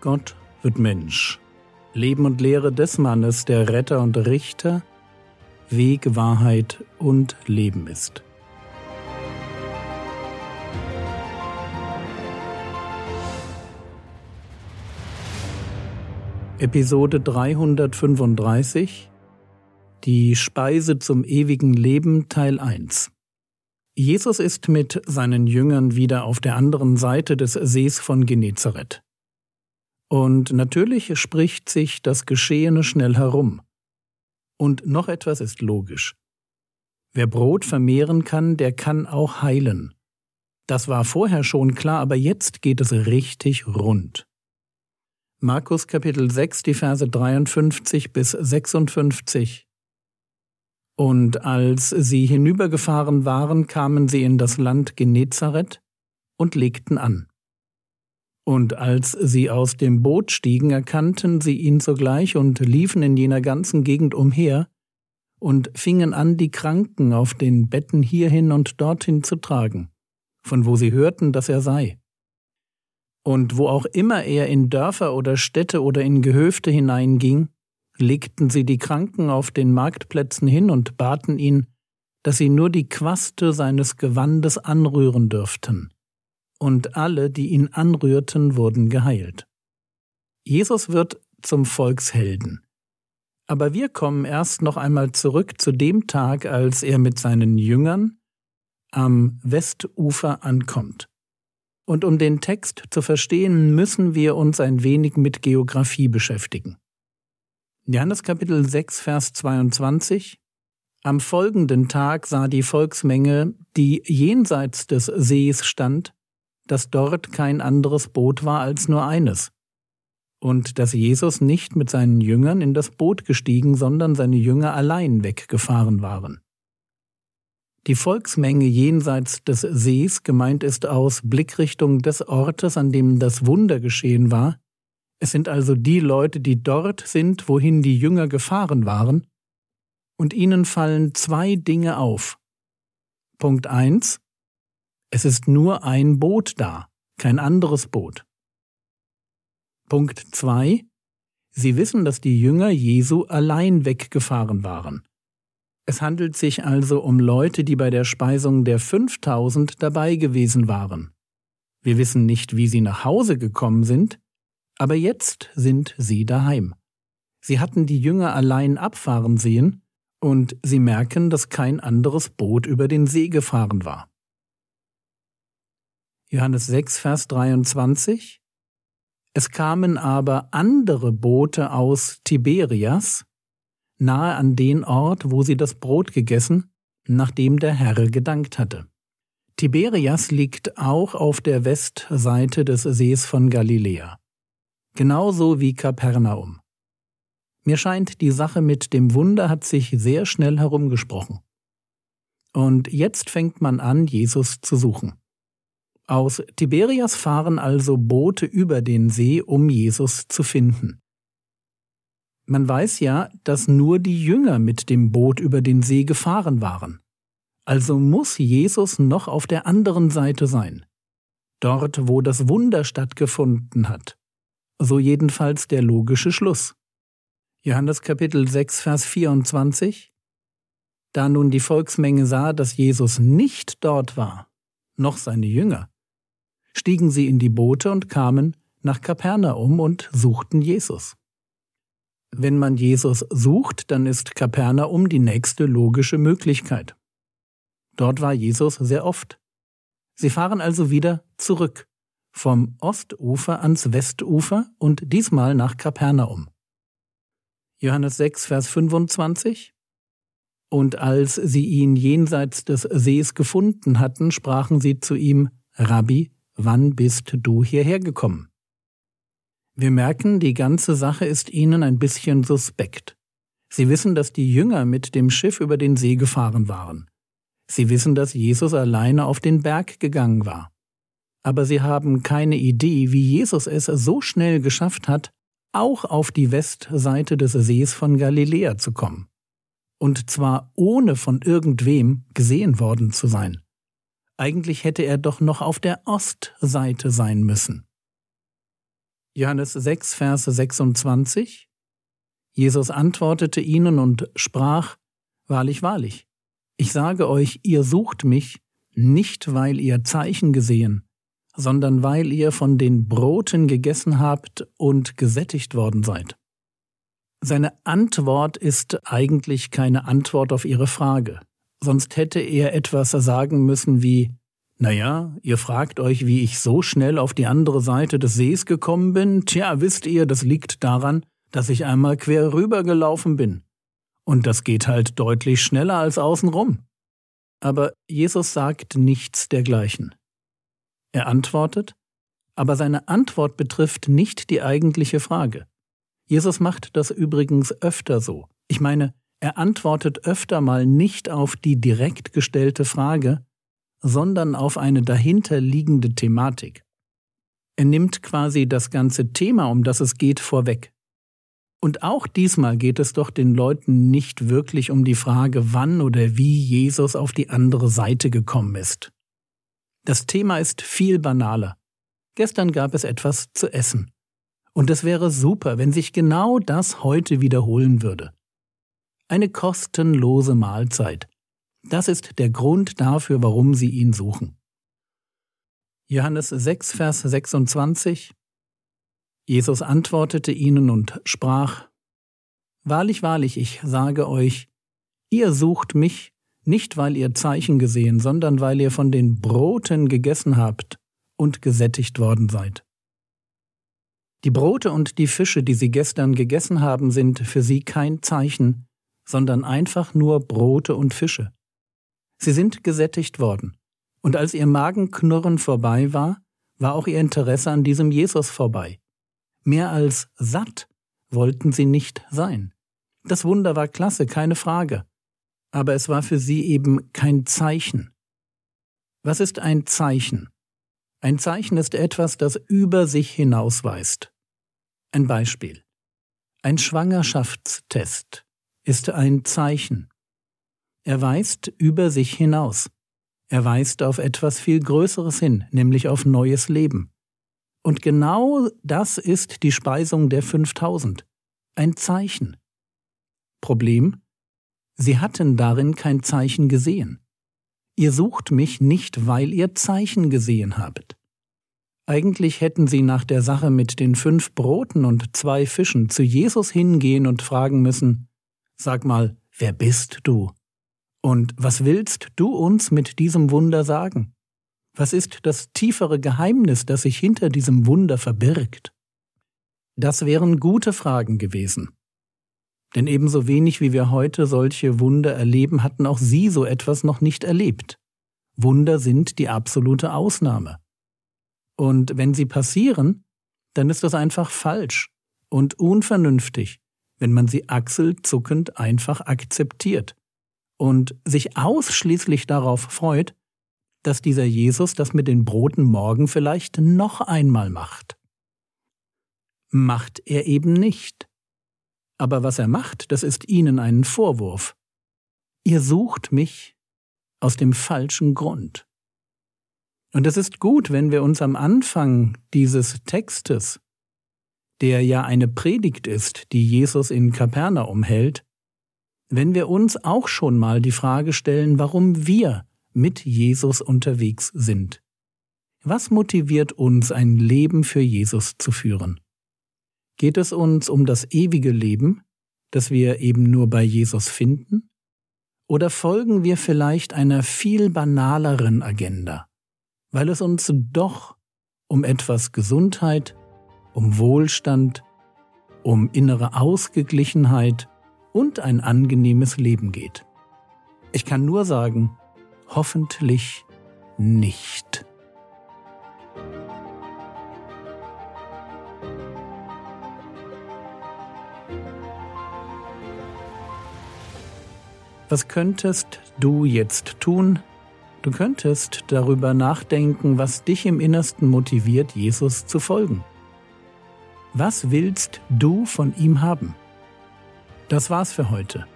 Gott wird Mensch. Leben und Lehre des Mannes, der Retter und Richter, Weg, Wahrheit und Leben ist. Episode 335 Die Speise zum ewigen Leben Teil 1 Jesus ist mit seinen Jüngern wieder auf der anderen Seite des Sees von Genezareth. Und natürlich spricht sich das Geschehene schnell herum. Und noch etwas ist logisch. Wer Brot vermehren kann, der kann auch heilen. Das war vorher schon klar, aber jetzt geht es richtig rund. Markus Kapitel 6, die Verse 53 bis 56. Und als sie hinübergefahren waren, kamen sie in das Land Genezareth und legten an. Und als sie aus dem Boot stiegen, erkannten sie ihn sogleich und liefen in jener ganzen Gegend umher und fingen an, die Kranken auf den Betten hierhin und dorthin zu tragen, von wo sie hörten, dass er sei. Und wo auch immer er in Dörfer oder Städte oder in Gehöfte hineinging, legten sie die Kranken auf den Marktplätzen hin und baten ihn, dass sie nur die Quaste seines Gewandes anrühren dürften und alle, die ihn anrührten, wurden geheilt. Jesus wird zum Volkshelden. Aber wir kommen erst noch einmal zurück zu dem Tag, als er mit seinen Jüngern am Westufer ankommt. Und um den Text zu verstehen, müssen wir uns ein wenig mit Geographie beschäftigen. Johannes Kapitel 6, Vers 22 Am folgenden Tag sah die Volksmenge, die jenseits des Sees stand, dass dort kein anderes Boot war als nur eines, und dass Jesus nicht mit seinen Jüngern in das Boot gestiegen, sondern seine Jünger allein weggefahren waren. Die Volksmenge jenseits des Sees gemeint ist aus Blickrichtung des Ortes, an dem das Wunder geschehen war. Es sind also die Leute, die dort sind, wohin die Jünger gefahren waren, und ihnen fallen zwei Dinge auf. Punkt eins: es ist nur ein Boot da, kein anderes Boot. Punkt 2. Sie wissen, dass die Jünger Jesu allein weggefahren waren. Es handelt sich also um Leute, die bei der Speisung der 5000 dabei gewesen waren. Wir wissen nicht, wie sie nach Hause gekommen sind, aber jetzt sind sie daheim. Sie hatten die Jünger allein abfahren sehen, und sie merken, dass kein anderes Boot über den See gefahren war. Johannes 6, Vers 23. Es kamen aber andere Boote aus Tiberias, nahe an den Ort, wo sie das Brot gegessen, nachdem der Herr gedankt hatte. Tiberias liegt auch auf der Westseite des Sees von Galiläa, genauso wie Kapernaum. Mir scheint, die Sache mit dem Wunder hat sich sehr schnell herumgesprochen. Und jetzt fängt man an, Jesus zu suchen. Aus Tiberias fahren also Boote über den See, um Jesus zu finden. Man weiß ja, dass nur die Jünger mit dem Boot über den See gefahren waren. Also muss Jesus noch auf der anderen Seite sein. Dort, wo das Wunder stattgefunden hat. So jedenfalls der logische Schluss. Johannes Kapitel 6, Vers 24 Da nun die Volksmenge sah, dass Jesus nicht dort war, noch seine Jünger, stiegen sie in die Boote und kamen nach Kapernaum und suchten Jesus. Wenn man Jesus sucht, dann ist Kapernaum die nächste logische Möglichkeit. Dort war Jesus sehr oft. Sie fahren also wieder zurück, vom Ostufer ans Westufer und diesmal nach Kapernaum. Johannes 6, Vers 25 Und als sie ihn jenseits des Sees gefunden hatten, sprachen sie zu ihm, Rabbi, wann bist du hierher gekommen? Wir merken, die ganze Sache ist ihnen ein bisschen suspekt. Sie wissen, dass die Jünger mit dem Schiff über den See gefahren waren. Sie wissen, dass Jesus alleine auf den Berg gegangen war. Aber sie haben keine Idee, wie Jesus es so schnell geschafft hat, auch auf die Westseite des Sees von Galiläa zu kommen. Und zwar ohne von irgendwem gesehen worden zu sein. Eigentlich hätte er doch noch auf der Ostseite sein müssen. Johannes 6, Verse 26 Jesus antwortete ihnen und sprach, Wahrlich, wahrlich, ich sage euch, ihr sucht mich, nicht weil ihr Zeichen gesehen, sondern weil ihr von den Broten gegessen habt und gesättigt worden seid. Seine Antwort ist eigentlich keine Antwort auf ihre Frage, sonst hätte er etwas sagen müssen wie Naja, ihr fragt euch, wie ich so schnell auf die andere Seite des Sees gekommen bin, tja, wisst ihr, das liegt daran, dass ich einmal quer rübergelaufen bin. Und das geht halt deutlich schneller als außenrum. Aber Jesus sagt nichts dergleichen. Er antwortet, aber seine Antwort betrifft nicht die eigentliche Frage. Jesus macht das übrigens öfter so. Ich meine, er antwortet öfter mal nicht auf die direkt gestellte Frage, sondern auf eine dahinterliegende Thematik. Er nimmt quasi das ganze Thema, um das es geht, vorweg. Und auch diesmal geht es doch den Leuten nicht wirklich um die Frage, wann oder wie Jesus auf die andere Seite gekommen ist. Das Thema ist viel banaler. Gestern gab es etwas zu essen. Und es wäre super, wenn sich genau das heute wiederholen würde. Eine kostenlose Mahlzeit. Das ist der Grund dafür, warum sie ihn suchen. Johannes 6, Vers 26 Jesus antwortete ihnen und sprach, Wahrlich, wahrlich, ich sage euch, ihr sucht mich, nicht weil ihr Zeichen gesehen, sondern weil ihr von den Broten gegessen habt und gesättigt worden seid. Die Brote und die Fische, die sie gestern gegessen haben, sind für sie kein Zeichen, sondern einfach nur Brote und Fische. Sie sind gesättigt worden, und als ihr Magenknurren vorbei war, war auch ihr Interesse an diesem Jesus vorbei. Mehr als satt wollten sie nicht sein. Das Wunder war klasse, keine Frage. Aber es war für sie eben kein Zeichen. Was ist ein Zeichen? Ein Zeichen ist etwas, das über sich hinausweist. Ein Beispiel. Ein Schwangerschaftstest ist ein Zeichen. Er weist über sich hinaus. Er weist auf etwas viel Größeres hin, nämlich auf neues Leben. Und genau das ist die Speisung der 5000. Ein Zeichen. Problem? Sie hatten darin kein Zeichen gesehen. Ihr sucht mich nicht, weil ihr Zeichen gesehen habt. Eigentlich hätten sie nach der Sache mit den fünf Broten und zwei Fischen zu Jesus hingehen und fragen müssen, Sag mal, wer bist du? Und was willst du uns mit diesem Wunder sagen? Was ist das tiefere Geheimnis, das sich hinter diesem Wunder verbirgt? Das wären gute Fragen gewesen. Denn ebenso wenig wie wir heute solche Wunder erleben, hatten auch sie so etwas noch nicht erlebt. Wunder sind die absolute Ausnahme. Und wenn sie passieren, dann ist das einfach falsch und unvernünftig, wenn man sie achselzuckend einfach akzeptiert und sich ausschließlich darauf freut, dass dieser Jesus das mit den Broten morgen vielleicht noch einmal macht. Macht er eben nicht. Aber was er macht, das ist Ihnen einen Vorwurf. Ihr sucht mich aus dem falschen Grund. Und es ist gut, wenn wir uns am Anfang dieses Textes, der ja eine Predigt ist, die Jesus in Kapernaum hält, wenn wir uns auch schon mal die Frage stellen, warum wir mit Jesus unterwegs sind. Was motiviert uns, ein Leben für Jesus zu führen? Geht es uns um das ewige Leben, das wir eben nur bei Jesus finden? Oder folgen wir vielleicht einer viel banaleren Agenda, weil es uns doch um etwas Gesundheit, um Wohlstand, um innere Ausgeglichenheit und ein angenehmes Leben geht? Ich kann nur sagen, Hoffentlich nicht. Was könntest du jetzt tun? Du könntest darüber nachdenken, was dich im Innersten motiviert, Jesus zu folgen. Was willst du von ihm haben? Das war's für heute.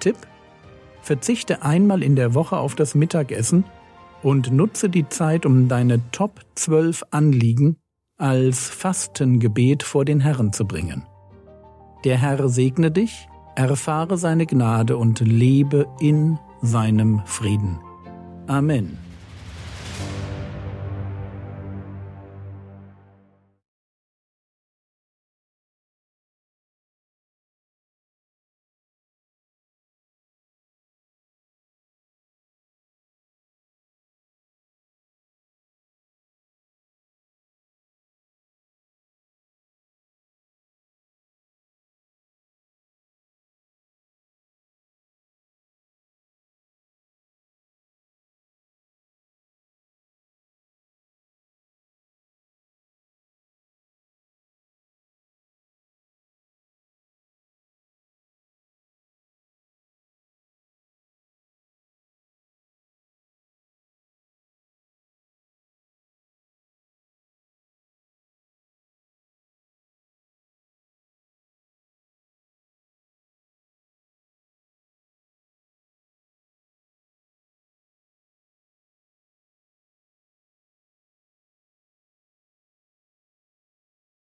Tipp Verzichte einmal in der Woche auf das Mittagessen und nutze die Zeit, um deine Top 12 Anliegen als Fastengebet vor den Herrn zu bringen. Der Herr segne dich, erfahre seine Gnade und lebe in seinem Frieden. Amen.